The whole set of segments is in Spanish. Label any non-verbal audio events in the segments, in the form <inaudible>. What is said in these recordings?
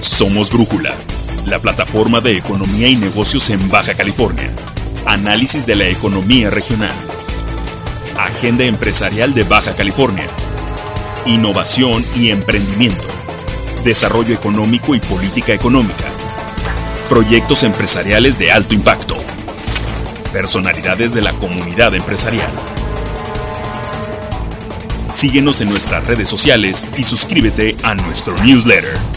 Somos Brújula, la plataforma de economía y negocios en Baja California. Análisis de la economía regional. Agenda empresarial de Baja California. Innovación y emprendimiento. Desarrollo económico y política económica. Proyectos empresariales de alto impacto. Personalidades de la comunidad empresarial. Síguenos en nuestras redes sociales y suscríbete a nuestro newsletter.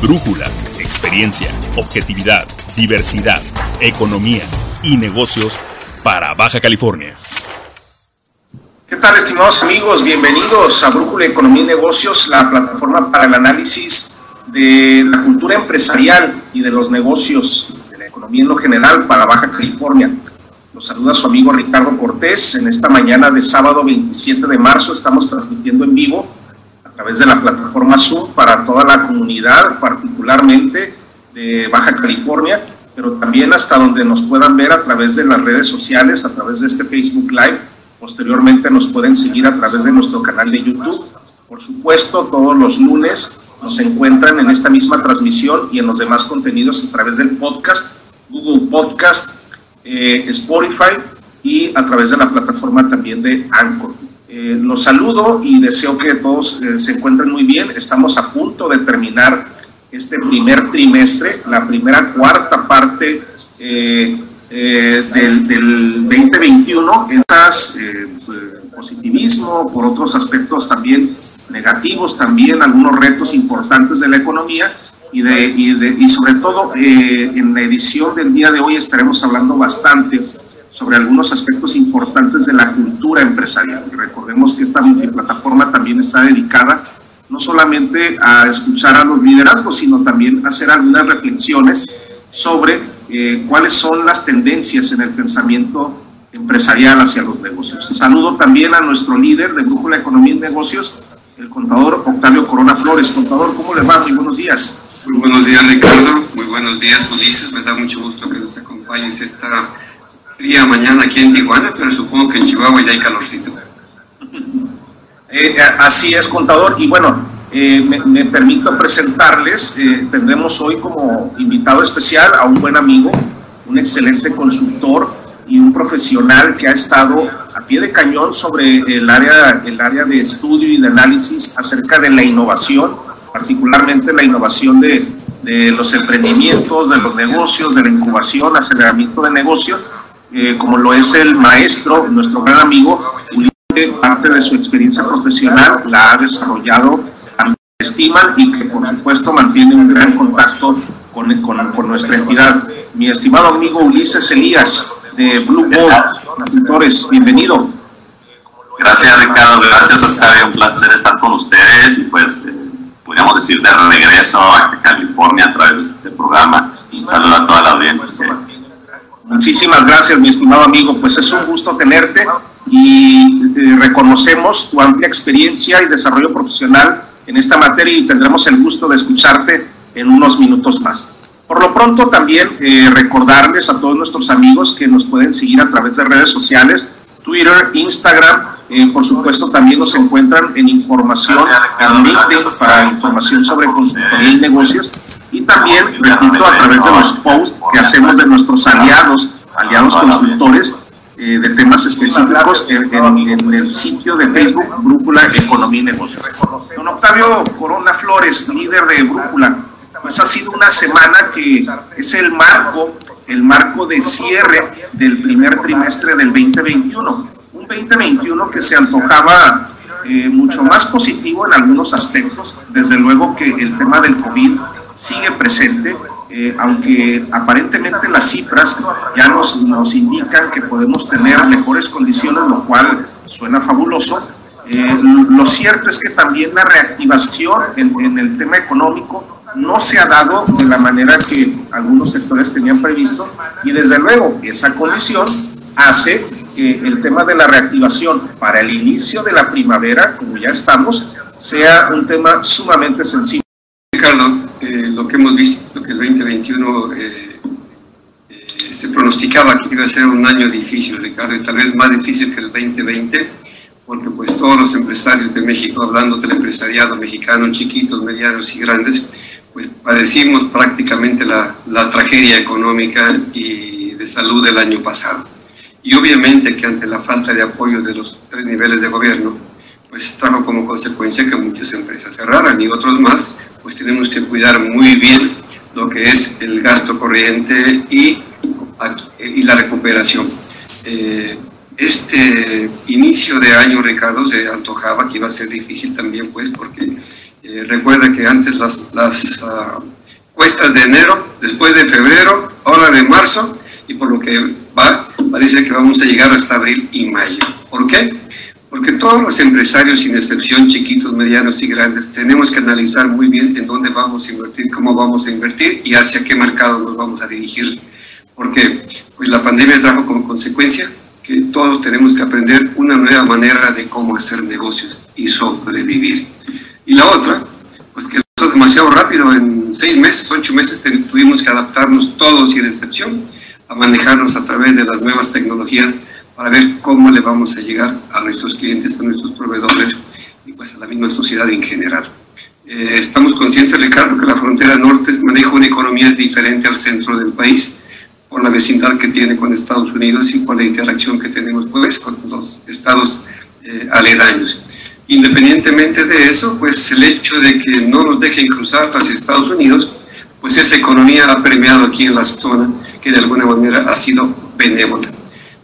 Brújula, experiencia, objetividad, diversidad, economía y negocios para Baja California. ¿Qué tal, estimados amigos? Bienvenidos a Brújula Economía y Negocios, la plataforma para el análisis de la cultura empresarial y de los negocios, de la economía en lo general para Baja California. Los saluda su amigo Ricardo Cortés. En esta mañana de sábado 27 de marzo estamos transmitiendo en vivo través de la plataforma Zoom para toda la comunidad, particularmente de Baja California, pero también hasta donde nos puedan ver a través de las redes sociales, a través de este Facebook Live. Posteriormente nos pueden seguir a través de nuestro canal de YouTube. Por supuesto, todos los lunes nos encuentran en esta misma transmisión y en los demás contenidos a través del podcast, Google Podcast, eh, Spotify y a través de la plataforma también de Anchor. Eh, los saludo y deseo que todos eh, se encuentren muy bien. Estamos a punto de terminar este primer trimestre, la primera cuarta parte del, del, 2021. Estas positivismo, por otros aspectos también negativos, también algunos retos importantes de la economía y, de, y, de, y sobre todo eh, en la edición del día de hoy estaremos hablando bastante sobre algunos aspectos importantes de la cultura empresarial. Recordemos que esta multiplataforma también está dedicada no solamente a escuchar a los liderazgos, sino también a hacer algunas reflexiones sobre eh, cuáles son las tendencias en el pensamiento empresarial hacia los negocios. Saludo también a nuestro líder Grupo de la Economía y Negocios, el contador Octavio Corona Flores. Contador, ¿cómo le va? Muy buenos días. Muy buenos días, Ricardo. Muy buenos días, Ulises. Me da mucho gusto que nos acompañes esta fría mañana aquí en Tijuana, pero supongo que en Chihuahua ya hay calorcito. Eh, así es, contador. Y bueno, eh, me, permito presentarles, eh, tendremos hoy como invitado especial a un buen amigo, un excelente consultor y un profesional que ha estado a pie de cañón sobre el área, el área de estudio y de análisis acerca de la innovación particularmente la innovación de, de, los emprendimientos, de los negocios, de la incubación, aceleramiento de negocios, eh, como lo es el maestro, nuestro gran amigo, parte de su experiencia profesional la ha desarrollado, estiman y que por supuesto mantiene un gran contacto con, con, con nuestra entidad. Mi estimado amigo Ulises Elías de Blue Ball, bienvenido. Gracias Ricardo, gracias Octavio, un placer estar con ustedes y pues podríamos decir, de regreso a California a través de este programa. Saludo a toda la audiencia. Muchísimas gracias, mi estimado amigo. Pues es un gusto tenerte y eh, reconocemos tu amplia experiencia y desarrollo profesional en esta materia y tendremos el gusto de escucharte en unos minutos más. Por lo pronto también eh, recordarles a todos nuestros amigos que nos pueden seguir a través de redes sociales, Twitter, Instagram, eh, por supuesto, también nos encuentran en información en LinkedIn para información sobre consultoría y negocios. También, repito, a través de los posts que hacemos de nuestros aliados, aliados consultores, eh, de temas específicos en, en, en, el sitio de Facebook Brújula Economía y Negocios. Don Octavio Corona Flores, líder de Brújula, pues ha sido una semana que es el marco, el marco de cierre del primer trimestre del 2021 2021 que se antojaba eh, mucho más positivo en algunos aspectos. Desde luego que el tema del COVID sigue presente, eh, aunque aparentemente las cifras ya nos, nos indican que podemos tener mejores condiciones, lo cual suena fabuloso. Eh, lo cierto es que también la reactivación en, en el tema económico no se ha dado de la manera que algunos sectores tenían previsto y desde luego esa condición hace que el tema de la reactivación para el inicio de la primavera, como ya estamos, sea un tema sumamente sensible. Ricardo, eh, lo que hemos visto que el 2021 eh, eh, se pronosticaba que iba a ser un año difícil, Ricardo, y tal vez más difícil que el 2020, porque pues todos los empresarios de México, hablando del empresariado mexicano, chiquitos, medianos y grandes, pues padecimos prácticamente la, la tragedia económica y de salud del año pasado. Y obviamente que ante la falta de apoyo de los tres niveles de gobierno, pues trajo como consecuencia que muchas empresas cerraran y otros más, pues tenemos que cuidar muy bien lo que es el gasto corriente y, y la recuperación. Eh, este inicio de año, Ricardo, se antojaba que iba a ser difícil también, pues, porque eh, recuerda que antes las, las uh, cuestas de enero, después de febrero, ahora de marzo, y por lo que va, parece que vamos a llegar hasta abril y mayo. ¿Por qué? Porque todos los empresarios, sin excepción, chiquitos, medianos y grandes, tenemos que analizar muy bien en dónde vamos a invertir, cómo vamos a invertir y hacia qué mercado nos vamos a dirigir. Porque pues, la pandemia trajo como consecuencia que todos tenemos que aprender una nueva manera de cómo hacer negocios y sobrevivir. Y la otra, pues que pasó demasiado rápido, en seis meses, ocho meses tuvimos que adaptarnos todos sin excepción a manejarnos a través de las nuevas tecnologías para ver cómo le vamos a llegar a nuestros clientes, a nuestros proveedores y pues a la misma sociedad en general. Eh, estamos conscientes, Ricardo, que la frontera norte maneja una economía diferente al centro del país por la vecindad que tiene con Estados Unidos y por la interacción que tenemos pues con los estados eh, aledaños. Independientemente de eso, pues el hecho de que no nos dejen cruzar hacia Estados Unidos, pues esa economía ha premiado aquí en la zona que de alguna manera ha sido benévola.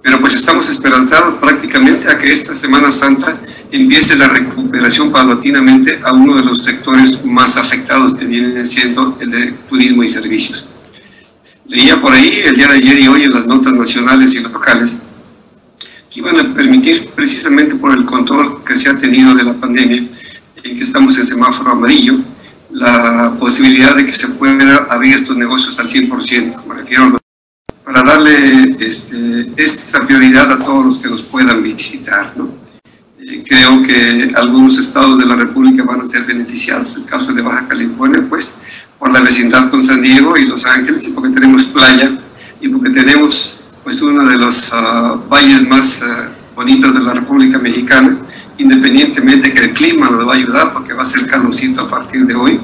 Pero pues estamos esperanzados prácticamente a que esta Semana Santa empiece la recuperación paulatinamente a uno de los sectores más afectados que viene siendo el de turismo y servicios. Leía por ahí el día de ayer y hoy en las notas nacionales y locales que iban a permitir precisamente por el control que se ha tenido de la pandemia, en que estamos en semáforo amarillo, la posibilidad de que se pueda abrir estos negocios al 100%, me refiero para darle este, esta prioridad a todos los que los puedan visitar. ¿no? Eh, creo que algunos estados de la República van a ser beneficiados, el caso de Baja California, pues por la vecindad con San Diego y Los Ángeles, y porque tenemos playa, y porque tenemos pues uno de los uh, valles más uh, bonitos de la República Mexicana, independientemente que el clima nos va a ayudar, porque va a ser calorcito a partir de hoy,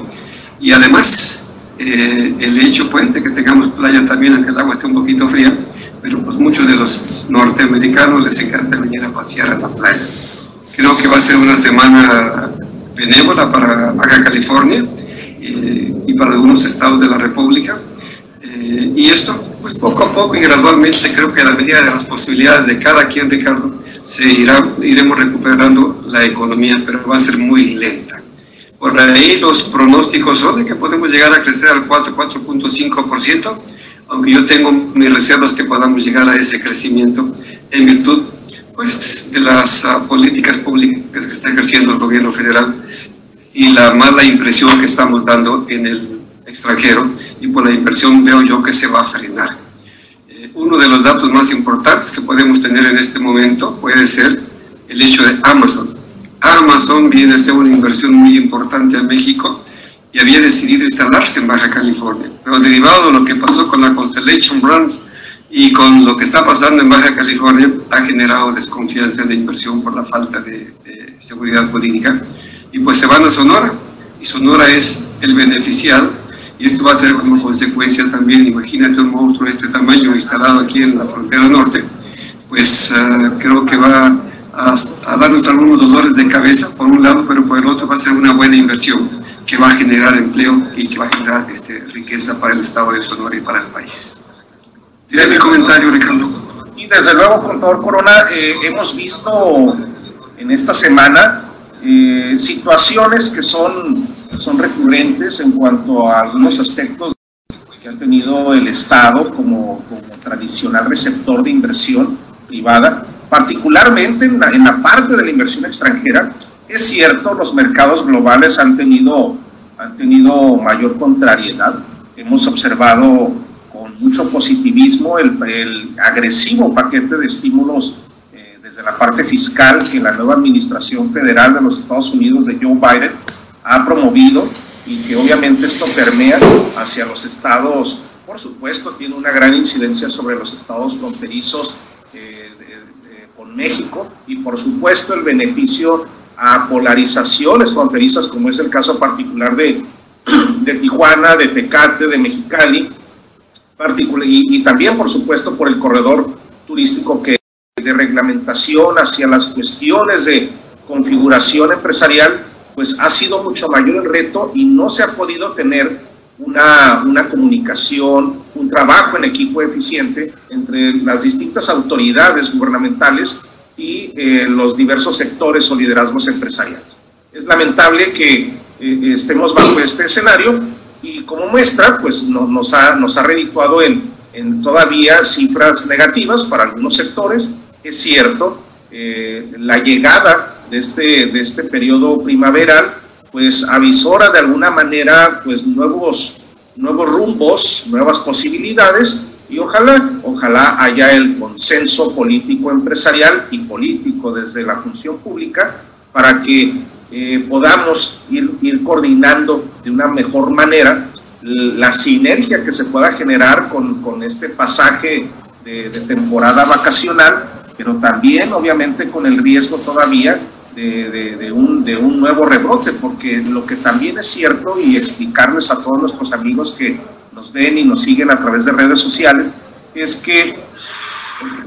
y además eh, el hecho de que tengamos playa también, aunque el agua esté un poquito fría, pero pues muchos de los norteamericanos les encanta venir a pasear a la playa. Creo que va a ser una semana benévola para Baja California eh, y para algunos estados de la República. Eh, y esto, pues poco a poco y gradualmente, creo que a la medida de las posibilidades de cada quien, Ricardo, se irá, iremos recuperando la economía, pero va a ser muy lenta. Por ahí los pronósticos son de que podemos llegar a crecer al 4, 4.5%, aunque yo tengo mis reservas que podamos llegar a ese crecimiento en virtud pues, de las uh, políticas públicas que está ejerciendo el gobierno federal y la mala impresión que estamos dando en el extranjero y por la inversión veo yo que se va a frenar. Eh, uno de los datos más importantes que podemos tener en este momento puede ser el hecho de Amazon. Amazon viene a ser una inversión muy importante a México y había decidido instalarse en Baja California. Pero derivado de lo que pasó con la Constellation Brands y con lo que está pasando en Baja California, ha generado desconfianza en la inversión por la falta de, seguridad jurídica. Y pues se van a Sonora, y Sonora es el beneficiado, y esto va a tener como consecuencia también, imagínate un monstruo de este tamaño instalado aquí en la frontera norte, pues uh, creo que va a, a darnos algunos dolores de cabeza por un lado, pero por el otro va a ser una buena inversión que va a generar empleo y que va a generar este, riqueza para el estado de Sonora y para el país. ¿Tienes mi comentario, Ricardo? Y desde luego, contador Corona, eh, hemos visto en esta semana eh, situaciones que son, son recurrentes en cuanto a algunos aspectos que ha tenido el Estado como, como tradicional receptor de inversión privada particularmente en la, en la, parte de la inversión extranjera, es cierto, los mercados globales han tenido, han tenido mayor contrariedad. Hemos observado con mucho positivismo el, el agresivo paquete de estímulos eh, desde la parte fiscal que la nueva administración federal de los Estados Unidos de Joe Biden ha promovido y que obviamente esto permea hacia los estados, por supuesto, tiene una gran incidencia sobre los estados fronterizos México y por supuesto el beneficio a polarizaciones fronterizas como es el caso particular de, de Tijuana de Tecate, de Mexicali, y, y también, por supuesto, por el corredor turístico que de reglamentación hacia las cuestiones de configuración empresarial, pues ha sido mucho mayor el reto y no se ha podido tener una, una comunicación, un trabajo en equipo eficiente entre las distintas autoridades gubernamentales y eh, los diversos sectores o liderazgos empresariales. Es lamentable que eh, estemos bajo este escenario y como muestra, pues no, nos, ha, nos ha redituado en, en todavía cifras negativas para algunos sectores. Es cierto, eh, la llegada de este, de este periodo primaveral, pues avisora de alguna manera pues nuevos, nuevos rumbos, nuevas posibilidades y ojalá, ojalá haya el consenso político empresarial y político desde la función pública para que eh, podamos ir, ir coordinando de una mejor manera la sinergia que se pueda generar con, con este pasaje de, de, temporada vacacional, pero también obviamente con el riesgo todavía de, un, de un nuevo rebrote, porque lo que también es cierto y explicarles a todos nuestros amigos que nos ven y nos siguen a través de redes sociales, es que el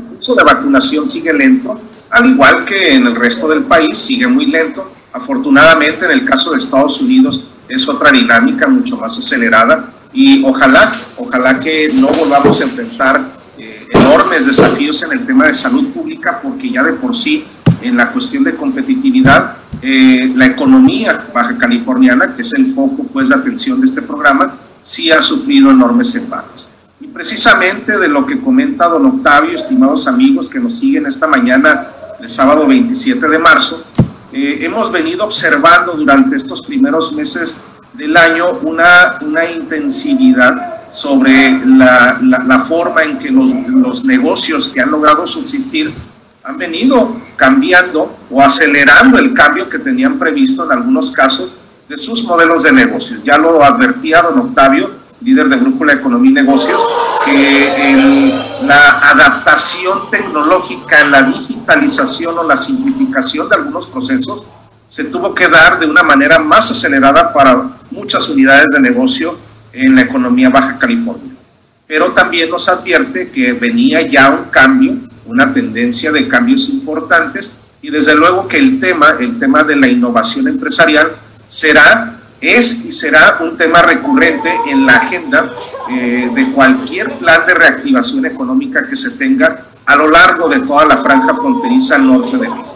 proceso de vacunación sigue lento, al igual que en el resto del país sigue muy lento. Afortunadamente en el caso de Estados Unidos es otra dinámica mucho más acelerada y ojalá, ojalá que no volvamos a enfrentar eh, enormes desafíos en el tema de salud pública porque ya de por sí en la cuestión de competitividad, eh, la economía baja californiana, que es el foco pues, de atención de este programa, sí ha sufrido enormes embates. Y precisamente de lo que comenta don Octavio, estimados amigos que nos siguen esta mañana de sábado 27 de marzo, eh, hemos venido observando durante estos primeros meses del año una, una intensividad sobre la, forma en que los negocios que han logrado subsistir han venido cambiando o acelerando el cambio que tenían previsto en algunos casos de sus modelos de negocios. Ya lo advertía don Octavio, líder del Grupo La Economía y Negocios, que la adaptación tecnológica, la digitalización o la simplificación de algunos procesos se tuvo que dar de una manera más acelerada para muchas unidades de negocio en la economía Baja California. Pero también nos advierte que venía ya un cambio una tendencia de cambios importantes y desde luego que el tema, el tema de la innovación empresarial será, es y será un tema recurrente en la agenda eh, de cualquier plan de reactivación económica que se tenga a lo largo de toda la franja fronteriza norte de México.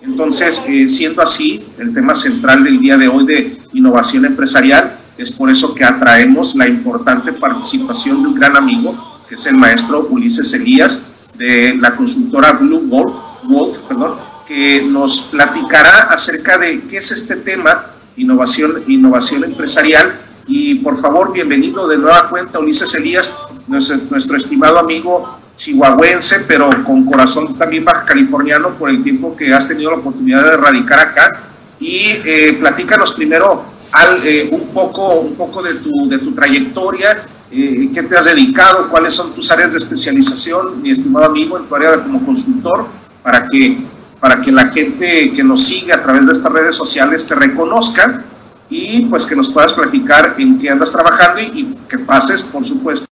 Entonces, eh, siendo así, el tema central del día de hoy de innovación empresarial es por eso que atraemos la importante participación de un gran amigo, que es el maestro Ulises Elías, de la consultora Blue Wolf, Wolf perdón, que nos platicará acerca de qué es este tema, innovación, innovación empresarial. Y por favor, bienvenido de nueva cuenta, Ulises Elías, nuestro, nuestro estimado amigo chihuahuense, pero con corazón también baja californiano por el tiempo que has tenido la oportunidad de radicar acá. Y eh, platícanos primero al, eh, un, poco, un poco de tu, de tu trayectoria eh, qué te has dedicado, cuáles son tus áreas de especialización, mi estimado amigo, en tu área como consultor, para que, para que la gente que nos sigue a través de estas redes sociales te reconozca y pues que nos puedas platicar en qué andas trabajando y que pases, por supuesto.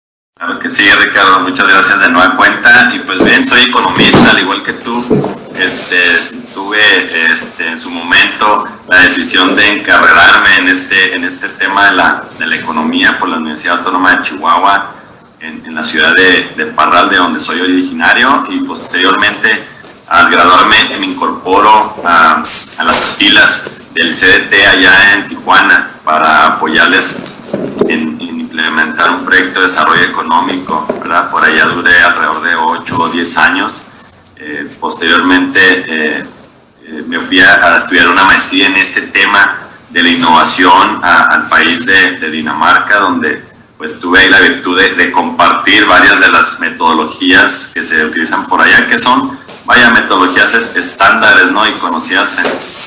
Claro que sí, Ricardo, muchas gracias de nueva cuenta. Y pues bien, soy economista, al igual que tú. Este, tuve este, en su momento la decisión de encarrerarme en este, en este tema de la, de la economía por la Universidad Autónoma de Chihuahua, en, en la ciudad de, de, Parral, de donde soy originario, y posteriormente al graduarme me incorporo a, a las filas del CDT allá en Tijuana para apoyarles en, en, implementar un proyecto de desarrollo económico, ¿verdad? Por allá duré alrededor de 8 o 10 años. Eh, posteriormente eh, eh, me fui a, a, estudiar una maestría en este tema de la innovación a, al país de, de, Dinamarca, donde pues tuve ahí la virtud de, de, compartir varias de las metodologías que se utilizan por allá, que son, vaya, metodologías estándares, ¿no? Y conocidas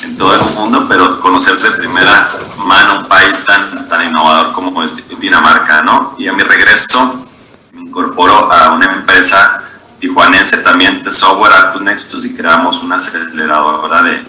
en, todo el mundo, pero conocer de primera mano un país tan, tan innovador como Dinamarca, ¿no? Y a mi regreso me incorporo a una empresa tijuanense también de software Arcus Nextus y creamos una aceleradora de,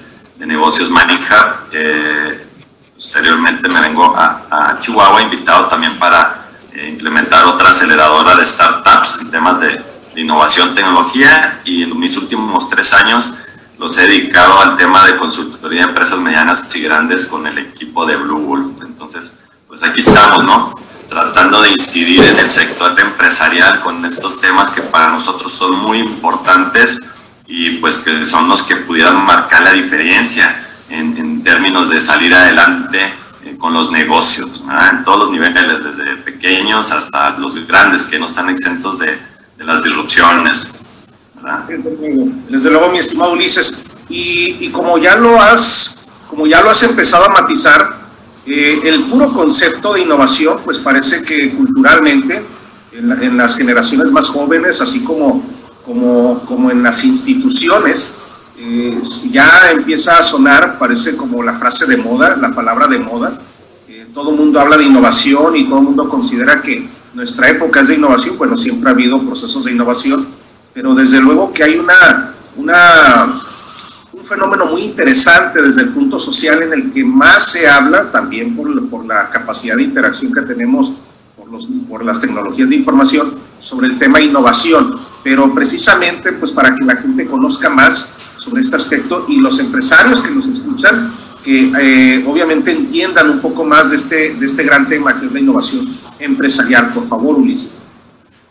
negocios Hub. Eh, posteriormente me vengo a, Chihuahua, invitado también para eh, implementar otra aceleradora de startups en temas de, innovación, tecnología y en mis últimos tres años los he dedicado al tema de consultoría de empresas medianas y grandes con el equipo de Blue Wolf. Entonces, pues aquí estamos, ¿no? Tratando de incidir en el sector empresarial con estos temas que para nosotros son muy importantes y pues que son los que pudieran marcar la diferencia en, términos de salir adelante eh, con los negocios, en todos los niveles, desde pequeños hasta los grandes que no están exentos de, de las disrupciones. Desde luego, mi estimado Ulises, y, y, como ya lo has, como ya lo has empezado a matizar, eh, el puro concepto de innovación, pues parece que culturalmente, en, en, las generaciones más jóvenes, así como, como, como en las instituciones, eh, ya empieza a sonar, parece como la frase de moda, la palabra de moda. Eh, todo el mundo habla de innovación y todo el mundo considera que nuestra época es de innovación. Bueno, siempre ha habido procesos de innovación, pero desde luego que hay una, un fenómeno muy interesante desde el punto social en el que más se habla, también por, por la capacidad de interacción que tenemos por, los, por las tecnologías de información, sobre el tema innovación. Pero precisamente, pues para que la gente conozca más, sobre este aspecto y los empresarios que nos escuchan, que eh, obviamente entiendan un poco más de este, de este gran tema que es la innovación empresarial. Por favor, Ulises.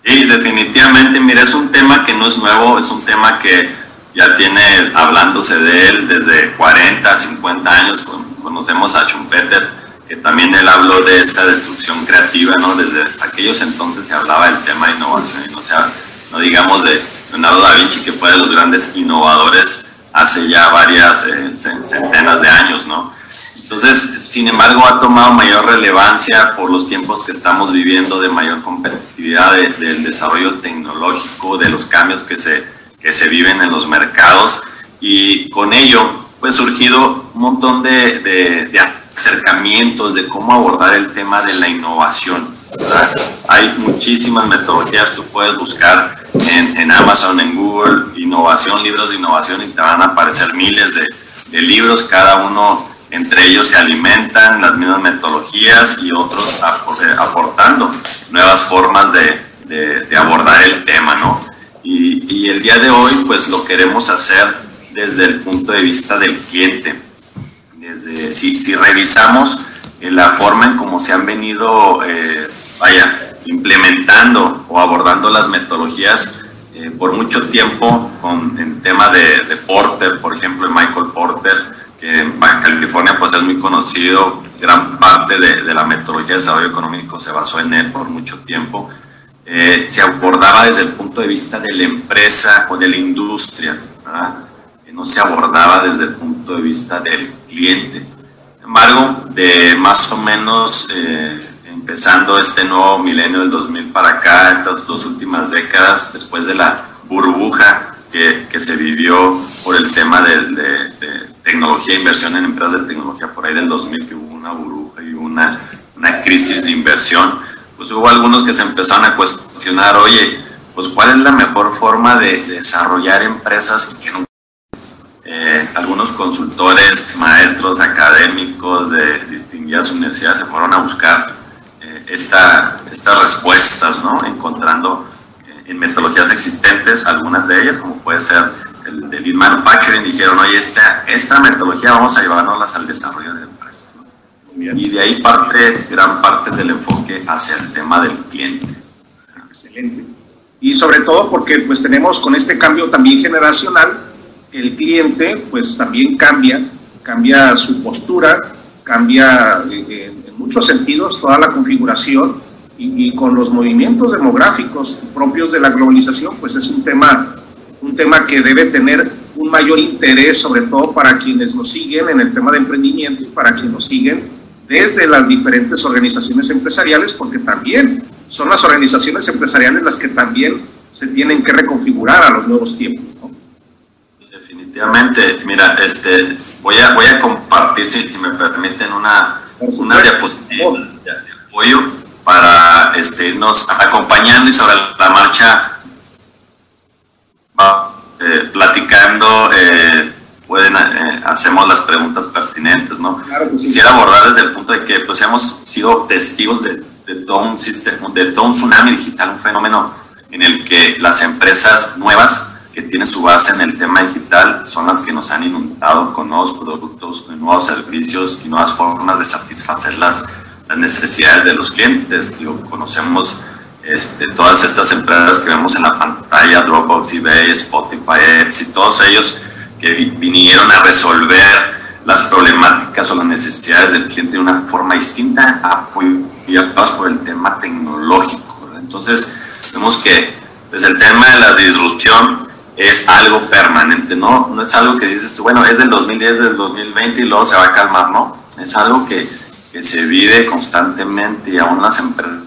Sí, definitivamente, mira, es un tema que no es nuevo, es un tema que ya tiene hablándose de él desde 40, 50 años. Conocemos a Schumpeter, que también él habló de esta destrucción creativa, ¿no? Desde aquellos entonces se hablaba del tema de innovación y no, sea, no digamos de Leonardo da Vinci, que fue de los grandes innovadores hace ya varias eh, centenas de años, ¿no? Entonces, sin embargo, ha tomado mayor relevancia por los tiempos que estamos viviendo de mayor competitividad del desarrollo tecnológico, de los cambios que se, que se viven en los mercados y con ello, pues surgido un montón de, de, de acercamientos de cómo abordar el tema de la innovación. Hay muchísimas metodologías, tú puedes buscar en, Amazon, en Google, innovación, libros de innovación y te van a aparecer miles de, libros, cada uno entre ellos se alimentan las mismas metodologías y otros aportando nuevas formas de, de, abordar el tema, ¿no? Y, y, el día de hoy, pues lo queremos hacer desde el punto de vista del cliente. Desde, si, si revisamos eh, la forma en cómo se han venido, eh, vaya, implementando o abordando las metodologías eh, por mucho tiempo con el tema de, Porter, por ejemplo, Michael Porter, que en Baja California pues es muy conocido, gran parte de, la metodología de desarrollo económico se basó en él por mucho tiempo. Eh, se abordaba desde el punto de vista de la empresa o de la industria, ¿verdad? no se abordaba desde el punto de vista del cliente. Sin embargo, de más o menos eh, empezando este nuevo milenio del 2000 para acá, estas dos últimas décadas, después de la burbuja que, que se vivió por el tema de, de, de, tecnología inversión en empresas de tecnología, por ahí del 2000 que hubo una burbuja y una, una crisis de inversión, pues hubo algunos que se empezaron a cuestionar, oye, pues cuál es la mejor forma de, de desarrollar empresas que eh, algunos consultores, maestros, académicos de distinguidas universidades se fueron a buscar esta, estas respuestas, ¿no? encontrando eh, en metodologías existentes, algunas de ellas, como puede ser el de Lean Manufacturing, dijeron, oye, esta, esta metodología vamos a llevarnos al desarrollo de empresas. ¿no? Y de ahí parte, gran parte del enfoque hacia el tema del cliente. Excelente. Y sobre todo porque pues tenemos con este cambio también generacional, el cliente pues también cambia, cambia su postura, cambia eh, eh muchos sentidos toda la configuración y, y, con los movimientos demográficos propios de la globalización, pues es un tema, un tema que debe tener un mayor interés, sobre todo para quienes nos siguen en el tema de emprendimiento y para quienes nos siguen desde las diferentes organizaciones empresariales, porque también son las organizaciones empresariales las que también se tienen que reconfigurar a los nuevos tiempos. ¿no? Definitivamente, mira, este, voy a, voy a compartir, si, si me permiten, una, una diapositiva de, apoyo para este, irnos acompañando y sobre la marcha va, eh, platicando eh, pueden, eh, hacemos las preguntas pertinentes, ¿no? Quisiera abordar desde el punto de que pues hemos sido testigos de, de, todo un sistema, de todo un tsunami digital, un fenómeno en el que las empresas nuevas que tienen su base en el tema digital son las que nos han inundado con nuevos productos, nuevos servicios y nuevas formas de satisfacer las, las necesidades de los clientes. Digo, conocemos este, todas estas empresas que vemos en la pantalla, Dropbox, eBay, Spotify, Etsy, todos ellos que vinieron a resolver las problemáticas o las necesidades del cliente de una forma distinta, apoyados por el tema tecnológico. Entonces, vemos que desde el tema de la disrupción es algo permanente, ¿no? No es algo que dices tú, bueno, es del 2010, del 2020 y luego se va a calmar, ¿no? Es algo que, que se vive constantemente y aún las empresas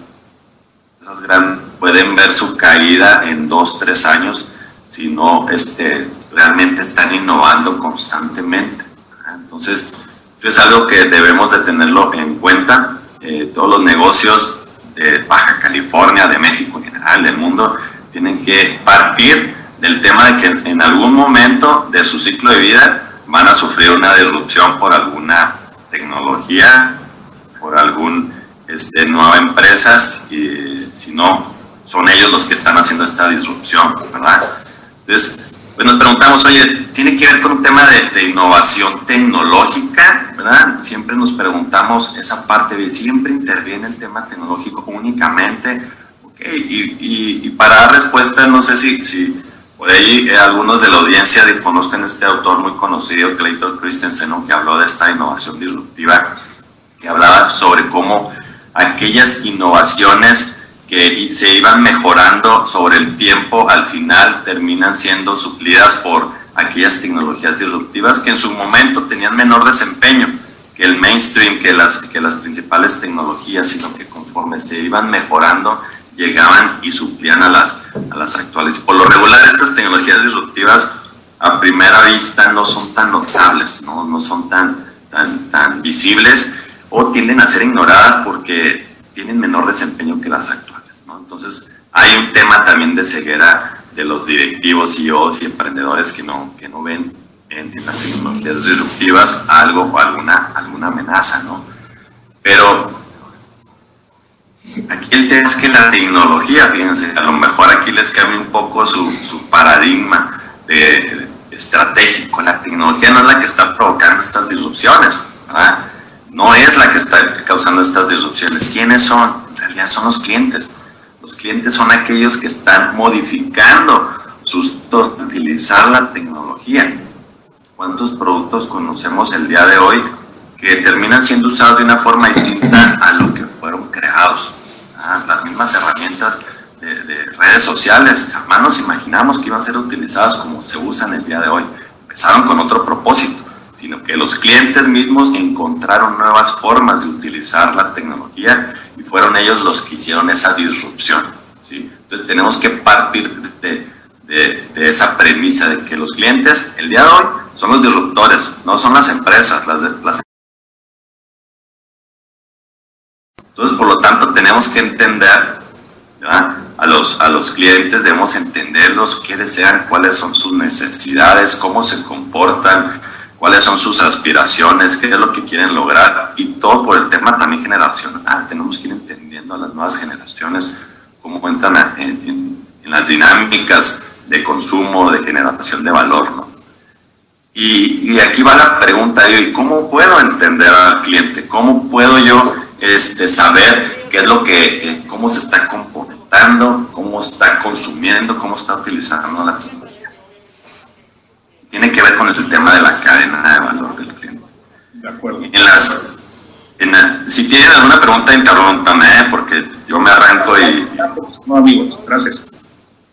grandes pueden ver su caída en dos, tres años si no este, realmente están innovando constantemente. Entonces, es algo que debemos de tenerlo en cuenta. Eh, todos los negocios de Baja California, de México en general, del mundo, tienen que partir del tema de que en algún momento de su ciclo de vida van a sufrir una disrupción por alguna tecnología, por algún este, nueva empresa, y si no, son ellos los que están haciendo esta disrupción, ¿verdad? Entonces, pues nos preguntamos, oye, ¿tiene que ver con un tema de, innovación tecnológica? ¿verdad? Siempre nos preguntamos esa parte de siempre interviene el tema tecnológico únicamente. Okay, y, para dar respuesta, no sé si por ahí eh, algunos de la audiencia conozcan este autor muy conocido, Clayton Christensen, que habló de esta innovación disruptiva, que hablaba sobre cómo aquellas innovaciones que se iban mejorando sobre el tiempo, al final terminan siendo suplidas por aquellas tecnologías disruptivas que en su momento tenían menor desempeño que el mainstream, que las, que las principales tecnologías, sino que conforme se iban mejorando, llegaban y suplían a las, a las actuales. Por lo regular, estas tecnologías disruptivas a primera vista no son tan notables, no, no son tan, tan, tan visibles o tienden a ser ignoradas porque tienen menor desempeño que las actuales. Entonces, hay un tema también de ceguera de los directivos, CEOs y emprendedores que no, que no ven en, las tecnologías disruptivas algo o alguna, alguna amenaza, ¿no? Pero aquí el tema es que la tecnología, fíjense, a lo mejor aquí les cambia un poco su, su paradigma estratégico. La tecnología no es la que está provocando estas disrupciones, ¿verdad? No es la que está causando estas disrupciones. ¿Quiénes son? En realidad son los clientes. Los clientes son aquellos que están modificando sus utilizar la tecnología. ¿Cuántos productos conocemos el día de hoy que terminan siendo usados de una forma distinta a lo que fueron creados? Las mismas herramientas de, de, redes sociales, jamás nos imaginamos que iban a ser utilizadas como se usan el día de hoy. Empezaron con otro propósito, sino que los clientes mismos encontraron nuevas formas de utilizar la tecnología y fueron ellos los que hicieron esa disrupción. Entonces tenemos que partir de, de, esa premisa de que los clientes el día de hoy son los disruptores, no son las empresas. Las, las... Entonces, por lo tanto, tenemos que entender a los, a los clientes, debemos entenderlos, qué desean, cuáles son sus necesidades, cómo se comportan, cuáles son sus aspiraciones, qué es lo que quieren lograr y todo por el tema también generacional. Tenemos que ir entendiendo a las nuevas generaciones cómo entran en, las dinámicas de consumo, de generación de valor. ¿no? Y, y, aquí va la pregunta, ¿y cómo puedo entender al cliente? ¿Cómo puedo yo este, saber qué es lo que, eh, cómo se está comportando, cómo está consumiendo, cómo está utilizando la tecnología? tiene que ver con el tema de la cadena de valor del cliente. De acuerdo. En las, si tienen alguna pregunta, interrúmpame, ¿eh? porque yo me arranco y... No, amigos, gracias.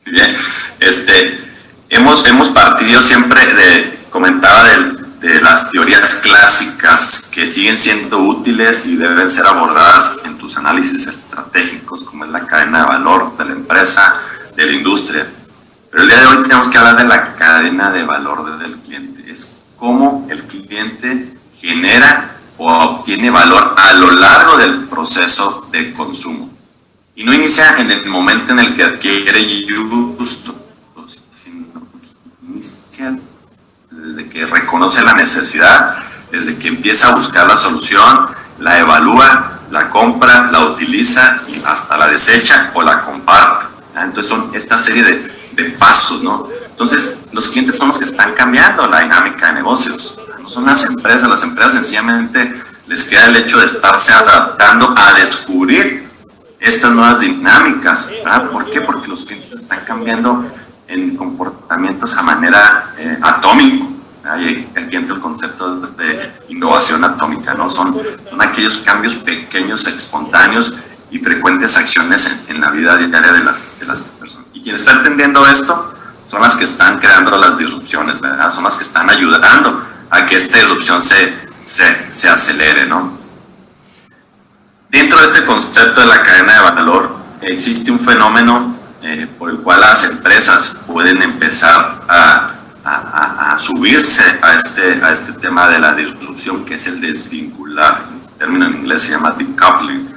Bien, este, hemos, hemos partido siempre de, comentaba de, de las teorías clásicas que siguen siendo útiles y deben ser abordadas en tus análisis estratégicos, como es la cadena de valor de la empresa, de la industria pero el día de hoy tenemos que hablar de la cadena de valor del cliente. Es cómo el cliente genera o obtiene valor a lo largo del proceso de consumo. Y no inicia en el momento en el que adquiere gusto, sino inicia desde que reconoce la necesidad, desde que empieza a buscar la solución, la evalúa, la compra, la utiliza y hasta la desecha o la comparte. Entonces son esta serie de, de pasos, ¿no? Entonces los clientes son los que están cambiando la dinámica de negocios. No son las empresas, las empresas sencillamente les queda el hecho de estarse adaptando a descubrir estas nuevas dinámicas. ¿Por qué? Porque los clientes están cambiando en comportamientos a manera eh, atómico. Ahí aquí entra el concepto de innovación atómica, ¿no? Son, aquellos cambios pequeños, espontáneos y frecuentes acciones en, la vida diaria de las, de las personas. Y quien está entendiendo esto son las que están creando las disrupciones, ¿verdad? Son las que están ayudando a que esta disrupción se, se, se acelere, ¿no? Dentro de este concepto de la cadena de valor existe un fenómeno eh, por el cual las empresas pueden empezar a, a, subirse a este, a este tema de la disrupción que es el desvincular. El término en inglés se llama decoupling.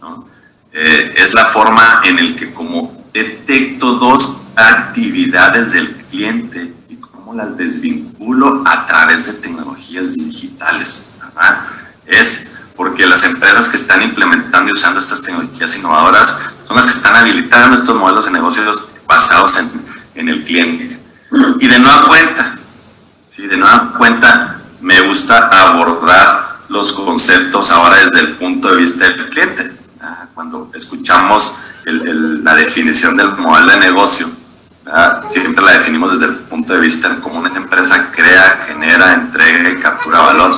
¿no? Eh, es la forma en el que como detecto dos actividades del cliente y cómo las desvinculo a través de tecnologías digitales. Es porque las empresas que están implementando y usando estas tecnologías innovadoras son las que están habilitando estos modelos de negocios basados en, en el cliente. Y de nueva cuenta, ¿sí? de nueva cuenta, me gusta abordar los conceptos ahora desde el punto de vista del cliente. Cuando escuchamos la definición del modelo de negocio, siempre la definimos desde el punto de vista de cómo una empresa crea, genera, entrega y captura valor.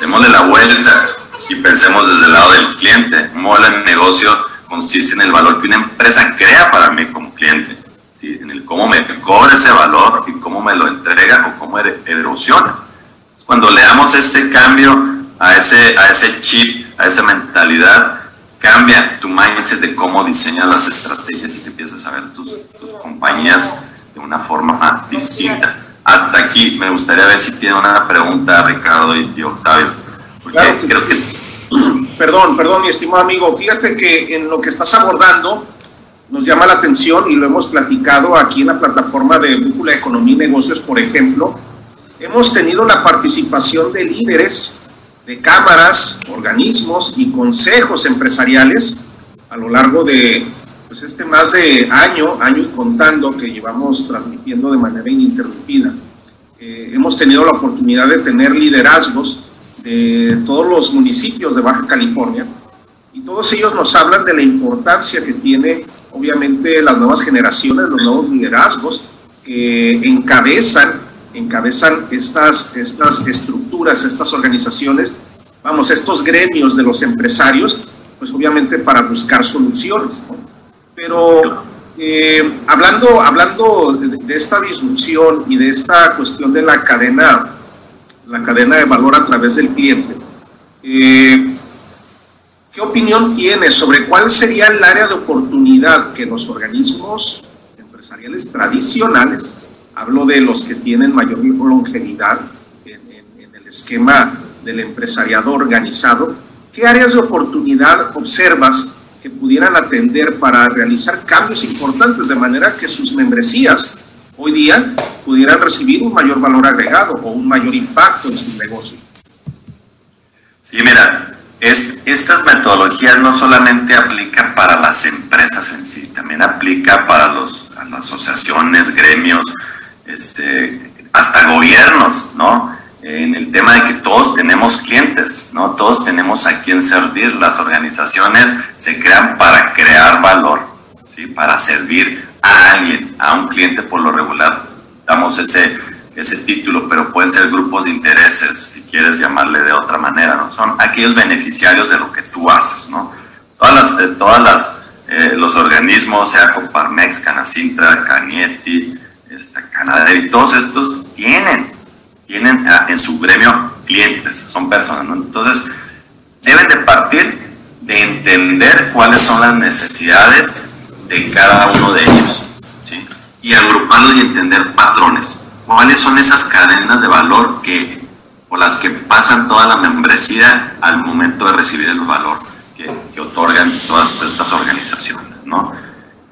Démosle la vuelta y pensemos desde el lado del cliente. Un modelo de negocio consiste en el valor que una empresa crea para mí como cliente, ¿sí? en el cómo me cobra ese valor y cómo me lo entrega o cómo erosiona. Cuando le damos ese cambio a ese, a ese chip, a esa mentalidad, cambia tu mindset de cómo diseñas las estrategias y que empiezas a ver tus, compañías de una forma distinta. Hasta aquí me gustaría ver si tiene una pregunta Ricardo y, Octavio. creo que... <clears throat> Perdón, perdón, mi estimado amigo. Fíjate que en lo que estás abordando nos llama la atención y lo hemos platicado aquí en la plataforma de Brújula Economía y Negocios, por ejemplo. Hemos tenido la participación de líderes de cámaras, organismos y consejos empresariales a lo largo de pues, este más de año, año y contando que llevamos transmitiendo de manera ininterrumpida. Eh, hemos tenido la oportunidad de tener liderazgos de todos los municipios de Baja California y todos ellos nos hablan de la importancia que tiene obviamente las nuevas generaciones, los nuevos liderazgos que encabezan encabezan estas, estas estructuras, estas organizaciones, vamos, estos gremios de los empresarios, pues obviamente para buscar soluciones. Pero eh, hablando, hablando de, esta disrupción y de esta cuestión de la cadena, la cadena de valor a través del cliente, eh, ¿qué opinión tiene sobre cuál sería el área de oportunidad que los organismos empresariales tradicionales hablo de los que tienen mayor longevidad en, el esquema del empresariado organizado, ¿qué áreas de oportunidad observas que pudieran atender para realizar cambios importantes de manera que sus membresías hoy día pudieran recibir un mayor valor agregado o un mayor impacto en su negocio? Sí, mira, es, estas metodologías no solamente aplican para las empresas en sí, también aplica para los, las asociaciones, gremios, este, hasta gobiernos, ¿no? En el tema de que todos tenemos clientes, ¿no? Todos tenemos a quien servir. Las organizaciones se crean para crear valor, ¿sí? Para servir a alguien, a un cliente por lo regular. Damos ese, ese título, pero pueden ser grupos de intereses, si quieres llamarle de otra manera, ¿no? Son aquellos beneficiarios de lo que tú haces, ¿no? Todas las, eh, todas las, eh, los organismos, sea Coparmex, Canacintra, Canieti, esta Canadá y todos estos tienen, tienen ah, en su gremio clientes, son personas, Entonces, deben de partir de entender cuáles son las necesidades de cada uno de ellos, ¿sí? Y agruparlos y entender patrones. ¿Cuáles son esas cadenas de valor que, por las que pasan toda la membresía al momento de recibir el valor que, otorgan todas estas organizaciones, ¿no?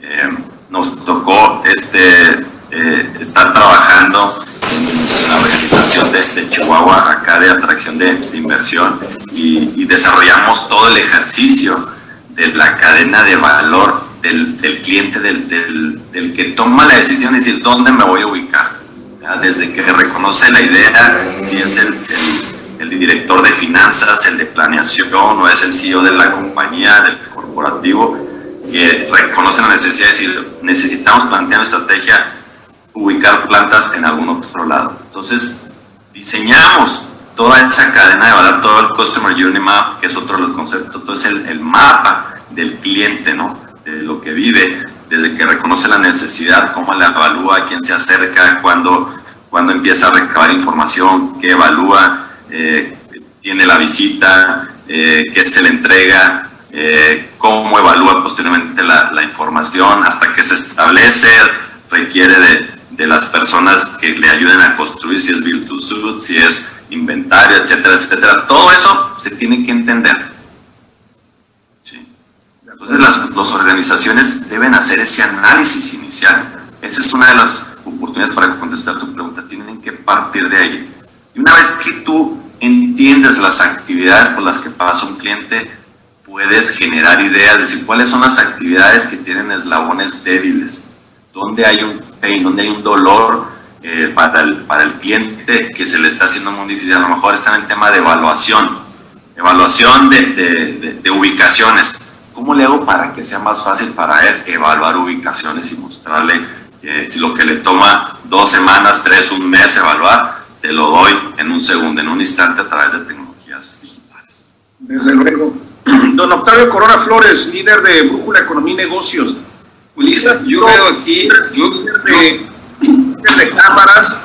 Eh, nos tocó este eh, estar trabajando en la gobernación de, Chihuahua, acá de atracción de, inversión, y, desarrollamos todo el ejercicio de la cadena de valor del, cliente, del, del, que toma la decisión de decir dónde me voy a ubicar. Desde que reconoce la idea, si es el, el, director de finanzas, el de planeación o es el CEO de la compañía, del corporativo, que reconoce la necesidad de decir necesitamos plantear una estrategia ubicar plantas en algún otro lado. Entonces, diseñamos toda esa cadena de valor, todo el Customer Journey Map, que es otro de los conceptos, todo es el, mapa del cliente, ¿no? De lo que vive, desde que reconoce la necesidad, cómo la evalúa, quién se acerca, cuándo, cuando empieza a recabar información, qué evalúa, eh, tiene la visita, eh, qué se le entrega, eh, cómo evalúa posteriormente la, la información, hasta que se establece, requiere de, de las personas que le ayuden a construir, si es build si es inventario, etcétera, etcétera. Todo eso se tiene que entender. Entonces las, organizaciones deben hacer ese análisis inicial. Esa es una de las oportunidades para contestar tu pregunta. Tienen que partir de ahí. Y una vez que tú entiendes las actividades por las que pasa un cliente, puedes generar ideas de cuáles son las actividades que tienen eslabones débiles donde hay un pain, donde hay un dolor eh, para, el, para el cliente que se le está haciendo muy difícil. A lo mejor está en el tema de evaluación, evaluación de, ubicaciones. ¿Cómo le hago para que sea más fácil para él evaluar ubicaciones y mostrarle que si lo que le toma dos semanas, tres, un mes evaluar, te lo doy en un segundo, en un instante a través de tecnologías digitales? Desde luego. <clears throat> Don Octavio Corona Flores, líder de Brújula Economía y Negocios. Ulisa, yo veo aquí, yo, de, <clears throat> de cámaras,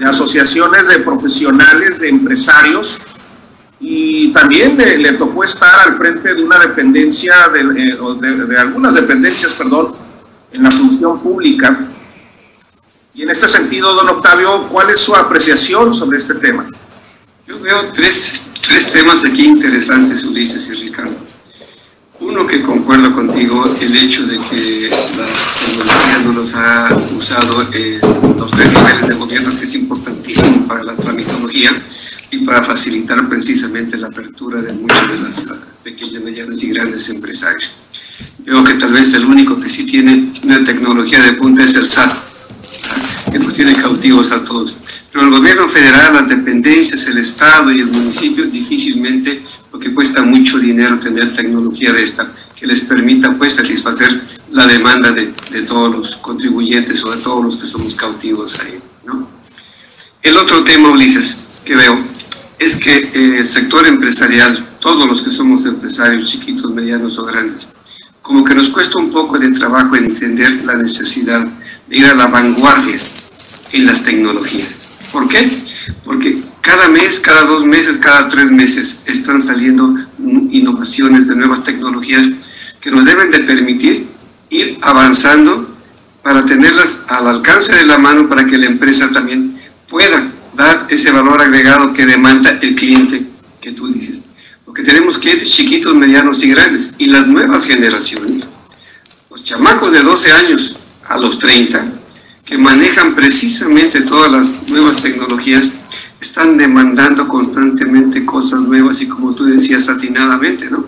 de asociaciones de profesionales, de empresarios, y también le, tocó estar al frente de una dependencia, eh, de, de, algunas dependencias, perdón, en la función pública. Y en este sentido, don Octavio, ¿cuál es su apreciación sobre este tema? Yo veo tres, tres temas aquí interesantes, Ulises y Ricardo. Uno que concuerdo contigo, el hecho de que la tecnología no los ha usado en los tres niveles de gobierno, que es importantísimo para la tramitología y para facilitar precisamente la apertura de muchas de las pequeñas, medianas y grandes empresarios. Veo que tal vez el único que sí tiene una tecnología de punta es el SAT, que nos tiene cautivos a todos. Pero el gobierno federal, las dependencias, el Estado y el municipio difícilmente, porque cuesta mucho dinero tener tecnología de esta, que les permita pues satisfacer la demanda de, de todos los contribuyentes o de todos los que somos cautivos ahí. ¿no? El otro tema, Ulises, que veo, es que eh, el sector empresarial, todos los que somos empresarios, chiquitos, medianos o grandes, como que nos cuesta un poco de trabajo entender la necesidad de ir a la vanguardia en las tecnologías. ¿Por qué? Porque cada mes, cada dos meses, cada tres meses están saliendo innovaciones de nuevas tecnologías que nos deben de permitir ir avanzando para tenerlas al alcance de la mano para que la empresa también pueda dar ese valor agregado que demanda el cliente que tú dices. Porque tenemos clientes chiquitos, medianos y grandes. Y las nuevas generaciones, los chamacos de 12 años a los 30, que manejan precisamente todas las nuevas tecnologías, están demandando constantemente cosas nuevas y como tú decías atinadamente, ¿no?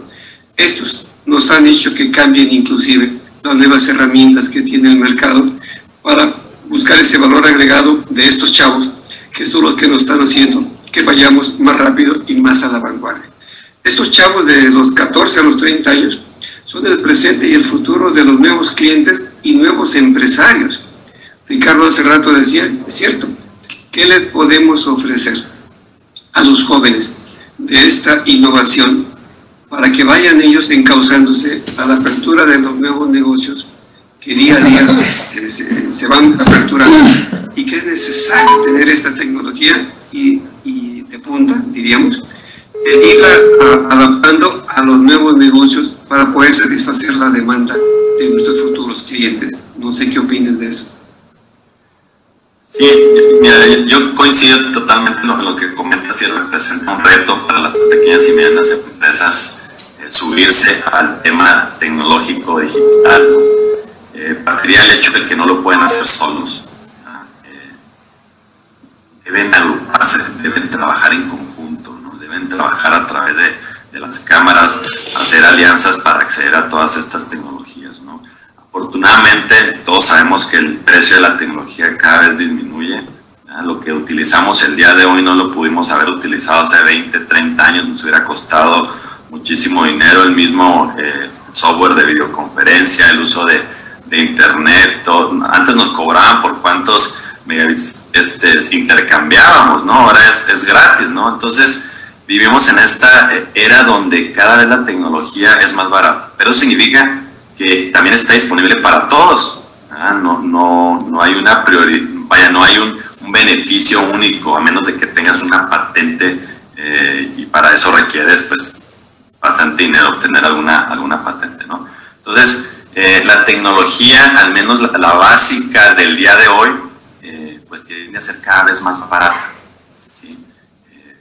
Estos nos han hecho que cambien inclusive las nuevas herramientas que tiene el mercado para buscar ese valor agregado de estos chavos, que son los que nos están haciendo que vayamos más rápido y más a la vanguardia. Estos chavos de los 14 a los 30 años son el presente y el futuro de los nuevos clientes y nuevos empresarios Ricardo hace rato decía, es cierto, ¿qué le podemos ofrecer a los jóvenes de esta innovación para que vayan ellos encauzándose a la apertura de los nuevos negocios que día a día se, van aperturando y que es necesario tener esta tecnología y, de punta, diríamos, e irla adaptando a los nuevos negocios para poder satisfacer la demanda de nuestros futuros clientes. No sé qué opinas de eso. Sí, yo coincido totalmente en lo, que comentas y representa un reto para las pequeñas y medianas empresas eh, subirse al tema tecnológico digital. Eh, partiría el hecho de que no lo pueden hacer solos. Eh, deben agruparse, deben trabajar en conjunto, ¿no? deben trabajar a través de, de, las cámaras, hacer alianzas para acceder a todas estas tecnologías. ¿no? Afortunadamente, todos sabemos que el precio de la tecnología cada vez disminuye. Lo que utilizamos el día de hoy no lo pudimos haber utilizado hace 20, 30 años, nos hubiera costado muchísimo dinero el mismo eh, software de videoconferencia, el uso de, de internet. Todo. Antes nos cobraban por cuántos megabits este, intercambiábamos, ¿no? Ahora es, es gratis, ¿no? Entonces, vivimos en esta era donde cada vez la tecnología es más barata, pero eso significa que también está disponible para todos. No, no, no hay una prioridad, vaya, no hay un, un, beneficio único, a menos de que tengas una patente eh, y para eso requieres pues bastante dinero obtener alguna, alguna patente, ¿no? Entonces, eh, la tecnología, al menos la, la, básica del día de hoy, eh, pues tiende a ser cada vez más barata. ¿sí? Eh,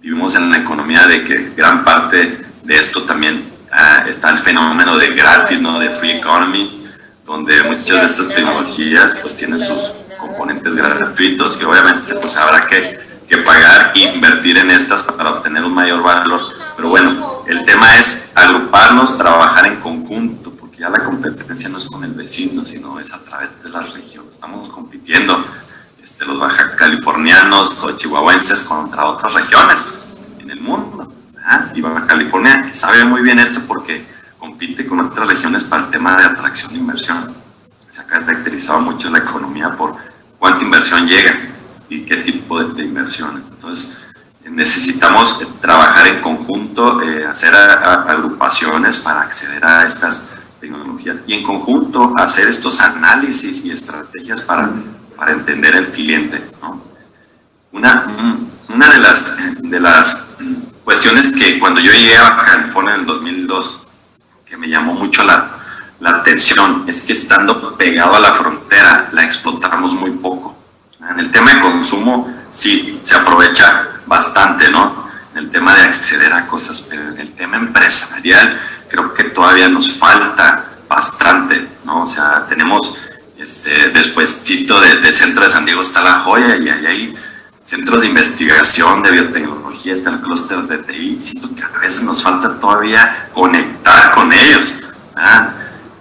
vivimos en una economía de que gran parte de esto también uh, está el fenómeno de gratis, ¿no? De free economy, donde muchas de estas tecnologías pues tienen sus componentes gratuitos que obviamente pues habrá que, que pagar e invertir en estas para obtener un mayor valor. Pero bueno, el tema es agruparnos, trabajar en conjunto, ya la competencia no es con el vecino, sino es a través de las regiones. Estamos compitiendo este, los baja californianos o chihuahuenses contra otras regiones en el mundo. ¿verdad? Y Baja California sabe muy bien esto porque compite con otras regiones para el tema de atracción e inversión. Se ha caracterizado mucho la economía por cuánta inversión llega y qué tipo de, de inversión. Entonces, necesitamos trabajar en conjunto, eh, hacer a, a, agrupaciones para acceder a estas tecnologías y en conjunto hacer estos análisis y estrategias para, para entender el cliente. ¿no? Una, una de, las, de las cuestiones que cuando yo llegué a California en el 2002, que me llamó mucho la, la atención, es que estando pegado a la frontera la explotamos muy poco. En el tema de consumo sí se aprovecha bastante, ¿no? En el tema de acceder a cosas, pero en el tema empresarial creo que todavía nos falta bastante, ¿no? O sea, tenemos, este, despuéscito de, del centro de San Diego está La Joya y ahí hay centros de investigación de biotecnología, está el clúster de TI, siento que a veces nos falta todavía conectar con ellos.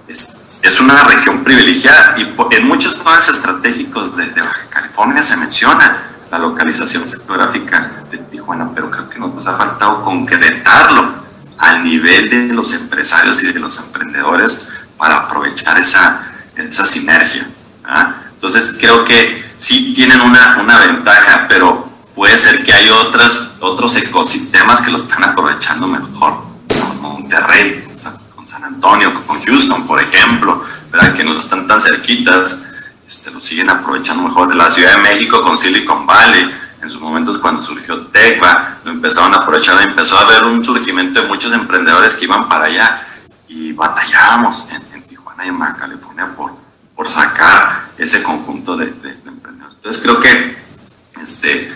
Es, es una región privilegiada y en muchos planes estratégicos de, de Baja California se menciona la localización geográfica de Tijuana, pero creo que nos ha faltado concretarlo al nivel de los empresarios y de los emprendedores para aprovechar esa, esa sinergia. ¿ah? Entonces creo que sí tienen una, una ventaja, pero puede ser que hay otras, otros ecosistemas que lo están aprovechando mejor, con Monterrey, con San, con San Antonio, con Houston, por ejemplo, ¿verdad? que no están tan cerquitas este, lo siguen aprovechando mejor. De la Ciudad de México con Silicon Valley, en sus momentos cuando surgió Tecva, lo empezaron a aprovechar, empezó a haber un surgimiento de muchos emprendedores que iban para allá y batallábamos en, Tijuana y en Baja California por, por sacar ese conjunto de, de, de emprendedores. Entonces creo que este,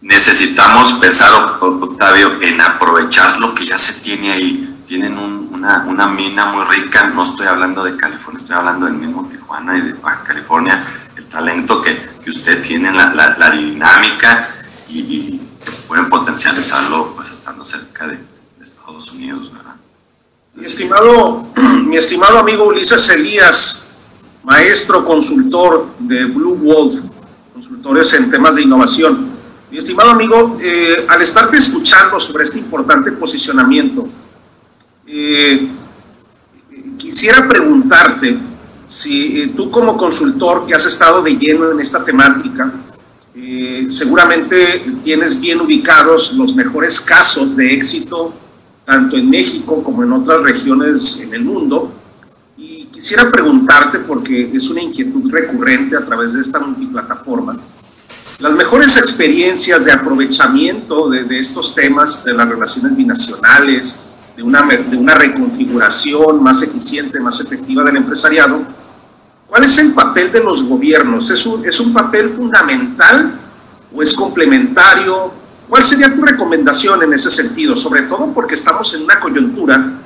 necesitamos pensar, Octavio, en aprovechar lo que ya se tiene ahí. Tienen un, una, una, mina muy rica, no estoy hablando de California, estoy hablando del mismo Tijuana y de Baja California, talento que, que usted tiene, la, la, dinámica y, y, que pueden potencializarlo pues estando cerca de, Estados Unidos. Mi estimado, <clears throat> mi estimado amigo Ulises Elías, maestro consultor de Blue Wolf, consultores en temas de innovación. Mi estimado amigo, eh, al estarte escuchando sobre este importante posicionamiento, eh, quisiera preguntarte si eh, tú como consultor que has estado de lleno en esta temática, eh, seguramente tienes bien ubicados los mejores casos de éxito, tanto en México como en otras regiones en el mundo. Y quisiera preguntarte, porque es una inquietud recurrente a través de esta multiplataforma, las mejores experiencias de aprovechamiento de, de estos temas, de las relaciones binacionales, de una, de una reconfiguración más eficiente, más efectiva del empresariado, ¿cuál es el papel de los gobiernos? ¿Es un, ¿Es un papel fundamental o es complementario? ¿Cuál sería tu recomendación en ese sentido? Sobre todo porque estamos en una coyuntura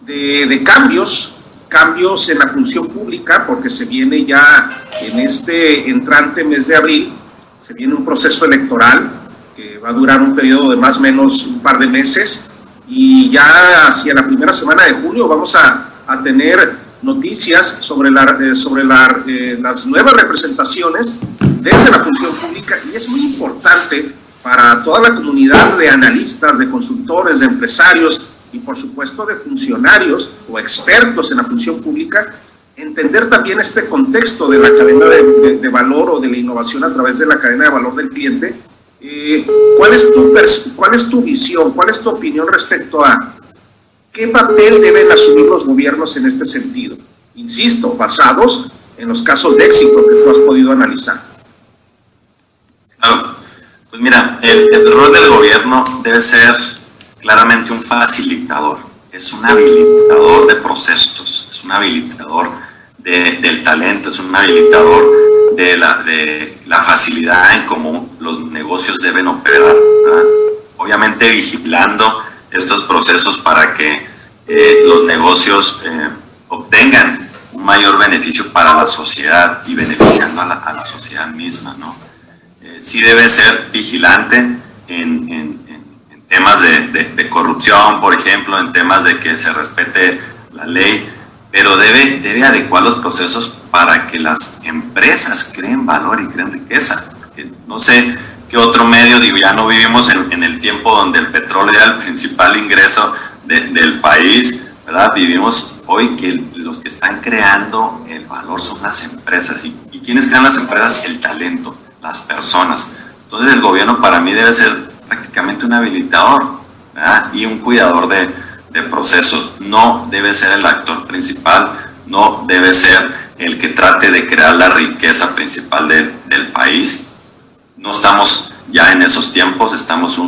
de, de cambios, cambios en la función pública, porque se viene ya en este entrante mes de abril, se viene un proceso electoral que va a durar un periodo de más o menos un par de meses y ya hacia la primera semana de julio vamos a, a tener noticias sobre, la, eh, sobre la, eh, las nuevas representaciones desde la función pública y es muy importante para toda la comunidad de analistas, de consultores, de empresarios y por supuesto de funcionarios o expertos en la función pública, entender también este contexto de la cadena de, de, valor o de la innovación a través de la cadena de valor del cliente. Eh, ¿cuál, es tu ¿Cuál es tu visión? ¿Cuál es tu opinión respecto a qué papel deben asumir los gobiernos en este sentido? Insisto, basados en los casos de éxito que tú has podido analizar. Claro. Pues mira, el, el rol del gobierno debe ser claramente un facilitador, es un habilitador de procesos, es un habilitador de, del talento, es un habilitador de la, de la facilidad en cómo los negocios deben operar. ¿verdad? Obviamente vigilando estos procesos para que eh, los negocios eh, obtengan un mayor beneficio para la sociedad y beneficiando a la, sociedad misma. ¿no? Eh, sí debe ser vigilante en, temas de, corrupción, por ejemplo, en temas de que se respete la ley, pero debe, debe adecuar los procesos para que las empresas creen valor y creen riqueza. Porque no sé qué otro medio, digo, ya no vivimos en, el tiempo donde el petróleo era el principal ingreso de, del país, ¿verdad? Vivimos hoy que los que están creando el valor son las empresas. ¿Y, y quiénes crean las empresas? El talento, las personas. Entonces el gobierno para mí debe ser prácticamente un habilitador y un cuidador de, procesos. No debe ser el actor principal, no debe ser el que trate de crear la riqueza principal de, del país. No estamos ya en esos tiempos, estamos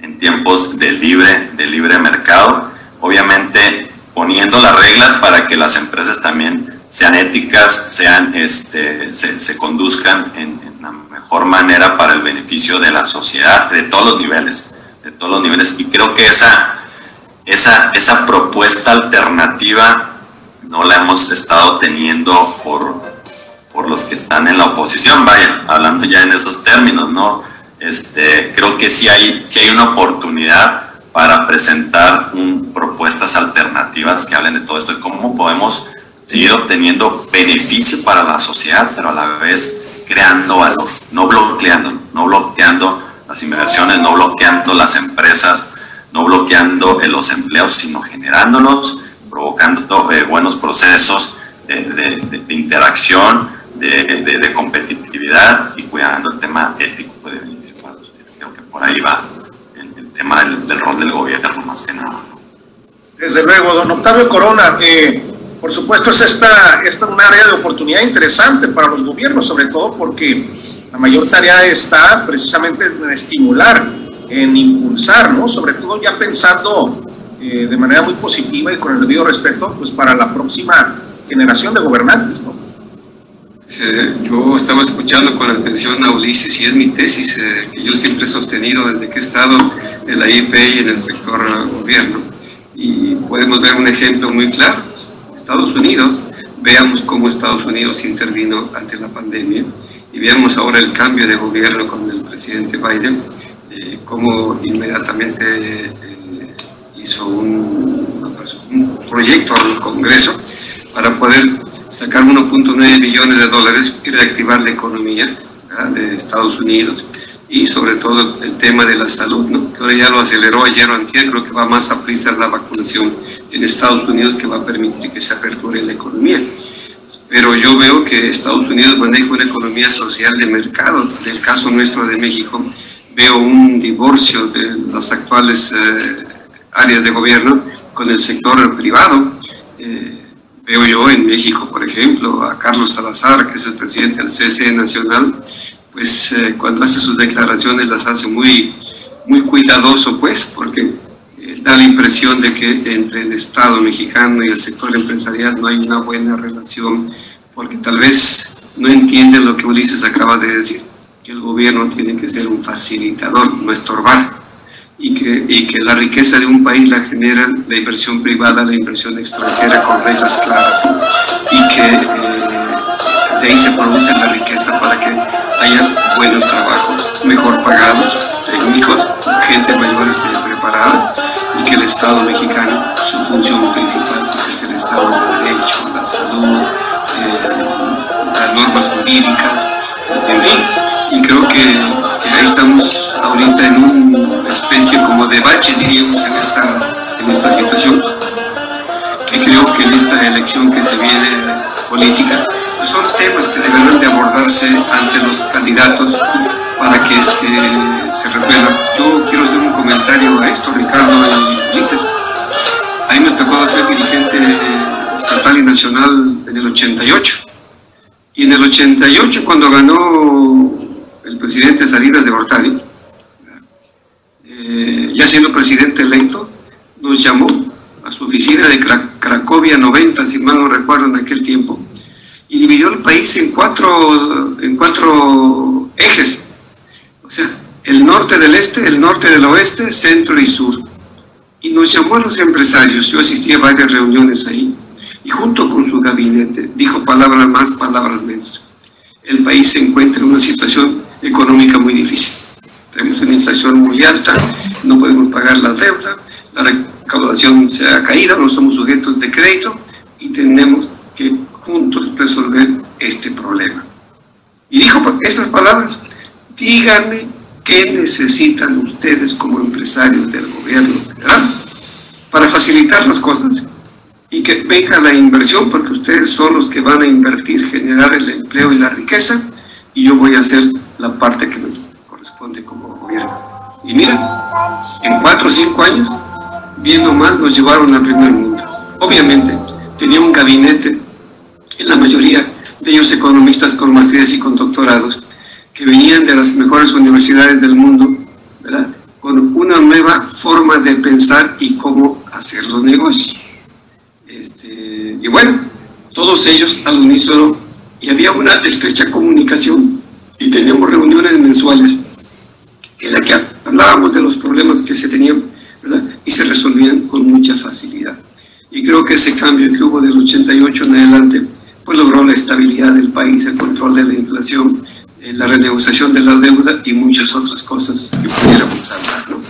en tiempos de libre, libre mercado. Obviamente poniendo las reglas para que las empresas también sean éticas, sean, este, se, se conduzcan en, en la mejor manera para el beneficio de la sociedad, de todos los niveles, de todos los niveles. Y creo que esa, esa, esa propuesta alternativa no la hemos estado teniendo por, por los que están en la oposición, vaya, hablando ya en esos términos, ¿no? Este, creo que sí hay, sí hay una oportunidad para presentar propuestas alternativas que hablen de todo esto y cómo podemos seguir obteniendo beneficio para la sociedad, pero a la vez creando valor, no bloqueando, no bloqueando las inversiones, no bloqueando las empresas, no bloqueando eh, los empleos, sino generándolos, provocando eh, buenos procesos de, de interacción, de, competitividad y cuidando el tema ético de beneficio para Creo que por ahí va el, tema del, rol del gobierno más que nada. Desde luego, don Octavio Corona, eh, por supuesto es esta, esta una área de oportunidad interesante para los gobiernos, sobre todo porque la mayor tarea está precisamente en estimular, en impulsar, ¿no? Sobre todo ya pensando eh, de manera muy positiva y con el debido respeto, pues para la próxima generación de gobernantes, ¿no? Yo estaba escuchando con atención a Ulises y es mi tesis eh, que yo siempre he sostenido desde que he estado en la IP y en el sector gobierno. Y podemos ver un ejemplo muy claro. Estados Unidos, veamos cómo Estados Unidos intervino ante la pandemia y veamos ahora el cambio de gobierno con el presidente Biden, eh, cómo inmediatamente eh, hizo un, proyecto al Congreso para poder sacar 1.9 billones de dólares y reactivar la economía de Estados Unidos y sobre todo el tema de la salud, ¿no? que ahora ya lo aceleró ayer o antier, creo que va más a prisa la vacunación en Estados Unidos que va a permitir que se aperture la economía pero yo veo que Estados Unidos maneja una economía social de mercado. En el caso nuestro de México, veo un divorcio de las actuales eh, áreas de gobierno con el sector privado. Eh, veo yo en México, por ejemplo, a Carlos Salazar, que es el presidente del CSE Nacional, pues eh, cuando hace sus declaraciones las hace muy, muy cuidadoso, pues, porque da la impresión de que entre el Estado mexicano y el sector empresarial no hay una buena relación, porque tal vez no entienden lo que Ulises acaba de decir, que el gobierno tiene que ser un facilitador, no estorbar, y que, y que la riqueza de un país la genera la inversión privada, la inversión extranjera con reglas claras, y que eh, de ahí se produce la riqueza para que haya buenos trabajos, mejor pagados, técnicos, gente mayor esté preparada y que el Estado mexicano, su función principal pues es el Estado de Derecho, la salud, eh, las normas jurídicas, en fin, y creo que, estamos ahorita en una especie como de bache, diríamos, en esta, en esta situación, que creo que en esta elección que se viene política, pues son temas que deberán de abordarse ante los candidatos para que este, se resuelva. Yo quiero hacer un comentario a esto, Ricardo y Ulises. A mí me tocó ser dirigente estatal y nacional en el 88. Y en el 88, cuando ganó el presidente Salinas de Gortari, eh, ya siendo presidente electo, nos llamó a su oficina de Cracovia 90, si mal no recuerdo en aquel tiempo, y dividió el país en cuatro, en cuatro ejes. O sea, el norte del este, el norte del oeste, centro y sur. Y nos llamó a los empresarios, yo asistí a varias reuniones ahí, y junto con su gabinete dijo palabras más, palabras menos. El país se encuentra en una situación económica muy difícil. Tenemos una inflación muy alta, no podemos pagar la deuda, la recaudación se ha caído, no somos sujetos de crédito y tenemos que juntos resolver este problema. Y dijo esas palabras, díganme qué necesitan ustedes como empresarios del gobierno federal para facilitar las cosas y que venga la inversión porque ustedes son los que van a invertir, generar el empleo y la riqueza y yo voy a hacer la parte que me corresponde como gobierno. Y mira, en cuatro o cinco años, bien o mal, nos llevaron al primer mundo. Obviamente, tenía un gabinete en la mayoría de ellos economistas con maestrías y con doctorados, que venían de las mejores universidades del mundo, ¿verdad? con una nueva forma de pensar y cómo hacer los negocios. Este, y bueno, todos ellos al unísono, y había una estrecha comunicación, y teníamos reuniones mensuales en la que hablábamos de los problemas que se tenían, y se resolvían con mucha facilidad. Y creo que ese cambio que hubo del 88 en adelante, pues logró la estabilidad del país, el control de la inflación, eh, la renegociación de la deuda y muchas otras cosas que pudiéramos hablar. ¿no?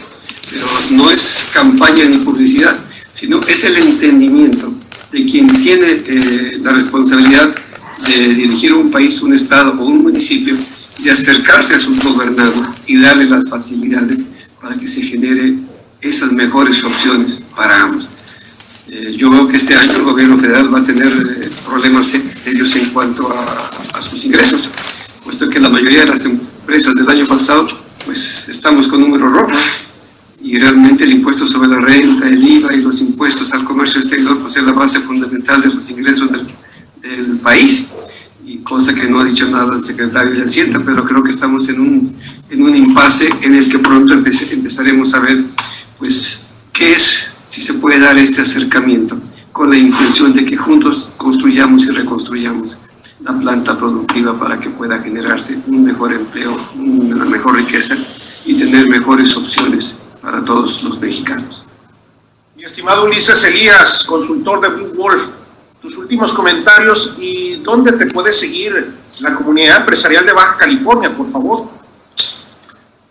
Pero no es campaña ni publicidad, sino es el entendimiento de quien tiene eh, la responsabilidad de dirigir un país, un estado o un municipio, de acercarse a sus gobernados y darle las facilidades para que se genere esas mejores opciones para ambos. Eh, yo veo que este año el gobierno federal va a tener eh, problemas serios en cuanto a, sus ingresos, puesto que la mayoría de las empresas del año pasado, pues estamos con números rojos y realmente el impuesto sobre la renta, el IVA y los impuestos al comercio exterior, pues es la base fundamental de los ingresos del, del país y cosa que no ha dicho nada el secretario de Hacienda, pero creo que estamos en un, en un impasse en el que pronto empezaremos a ver pues qué es si se puede dar este acercamiento con la intención de que juntos construyamos y reconstruyamos la planta productiva para que pueda generarse un mejor empleo, una mejor riqueza y tener mejores opciones para todos los mexicanos. Mi estimado Ulises Elías, consultor de Blue Wolf, tus últimos comentarios y dónde te puede seguir la comunidad empresarial de Baja California, por favor.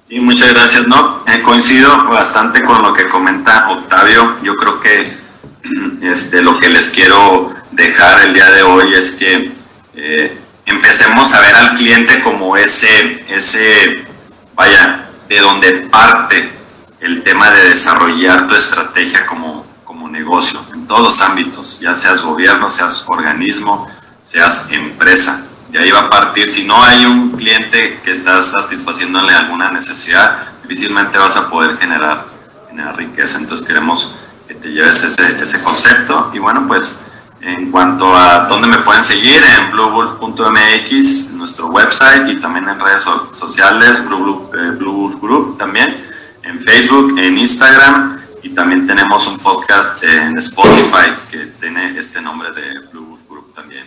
Y muchas gracias. No, eh, coincido bastante con lo que comenta Octavio. Yo creo que <clears throat> este, lo que les quiero dejar el día de hoy es que eh, empecemos a ver al cliente como ese, ese, vaya, de donde parte el tema de desarrollar tu estrategia como, como negocio, todos los ámbitos, ya seas gobierno, seas organismo, seas empresa y ahí va a partir. Si no hay un cliente que está satisfaciéndole alguna necesidad, difícilmente vas a poder generar, generar riqueza. Entonces queremos que te lleves ese, ese concepto. Y bueno, pues en cuanto a dónde me pueden seguir, en bluewolf.mx, nuestro website y también en redes sociales, Blue, eh, Blue Group también, en Facebook, en Instagram y también tenemos un podcast en Spotify que tiene este nombre de Blue Group también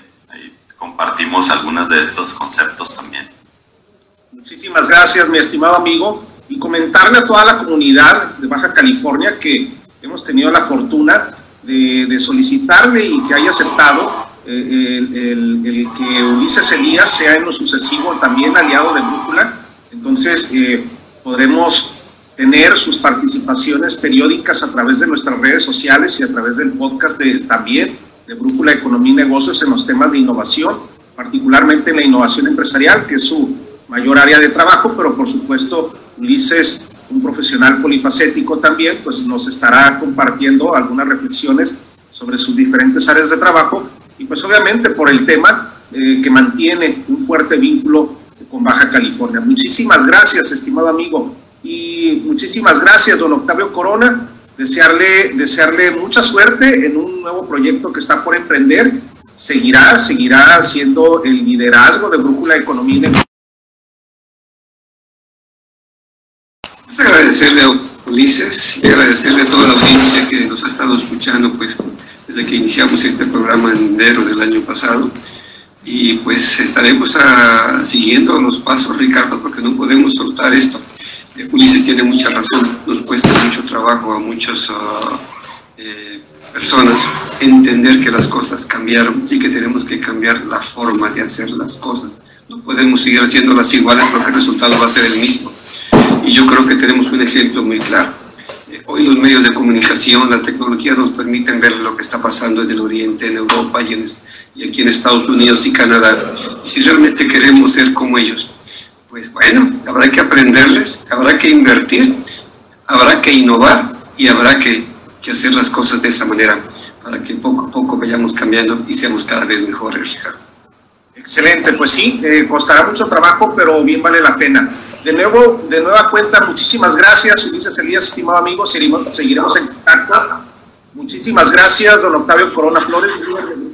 compartimos algunos de estos conceptos también. Muchísimas gracias, mi estimado amigo, y comentarle a toda la comunidad de Baja California que hemos tenido la fortuna de, solicitarle y que haya aceptado eh, el, que Ulises Elías sea en lo sucesivo también aliado de Brújula. Entonces, eh, podremos tener sus participaciones periódicas a través de nuestras redes sociales y a través del podcast de, también de Brújula Economía y Negocios en los temas de innovación, particularmente en la innovación empresarial, que es su mayor área de trabajo, pero por supuesto Ulises, un profesional polifacético también, pues nos estará compartiendo algunas reflexiones sobre sus diferentes áreas de trabajo y pues obviamente por el tema eh, que mantiene un fuerte vínculo con Baja California. Muchísimas gracias, estimado amigo, y muchísimas gracias, don Octavio Corona. Desearle, desearle mucha suerte en un nuevo proyecto que está por emprender. Seguirá, seguirá siendo el liderazgo de Brújula Economía Pues agradecerle a Ulises y agradecerle a toda la audiencia que nos ha estado escuchando pues desde que iniciamos este programa en enero del año pasado y pues estaremos a, siguiendo los pasos Ricardo porque no podemos soltar esto. Eh, Ulises tiene mucha razón, nos cuesta mucho trabajo a muchas ah, eh, personas entender que las cosas cambiaron y que tenemos que cambiar la forma de hacer las cosas. No podemos seguir haciéndolas iguales porque el resultado va a ser el mismo y yo creo que tenemos un ejemplo muy claro. Eh, hoy los medios de comunicación, la tecnología nos permiten ver lo que está pasando en el Oriente, en Europa y, en, y aquí en Estados Unidos y Canadá. Si realmente queremos ser como ellos, pues bueno, habrá que aprenderles, habrá que invertir, habrá que innovar y habrá que, que hacer las cosas de esa manera para que poco a poco vayamos cambiando y seamos cada vez mejores, Ricardo. Excelente, pues sí, eh, costará mucho trabajo, pero bien vale la pena. De nuevo, de nueva cuenta, muchísimas gracias, Ulises Elías, estimado amigo, seguiremos, seguiremos en contacto. Muchísimas gracias, don Octavio Corona Flores,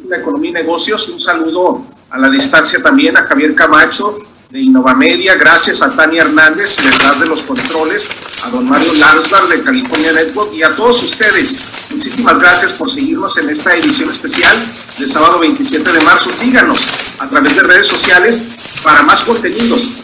de Economía y Negocios. Un saludo a la distancia también a Javier Camacho de Innovamedia. Gracias a Tania Hernández, detrás de los controles, a don Mario Lansbar de California Network y a todos ustedes. Muchísimas gracias por seguirnos en esta edición especial de sábado 27 de marzo. Síganos a través de redes sociales para más contenidos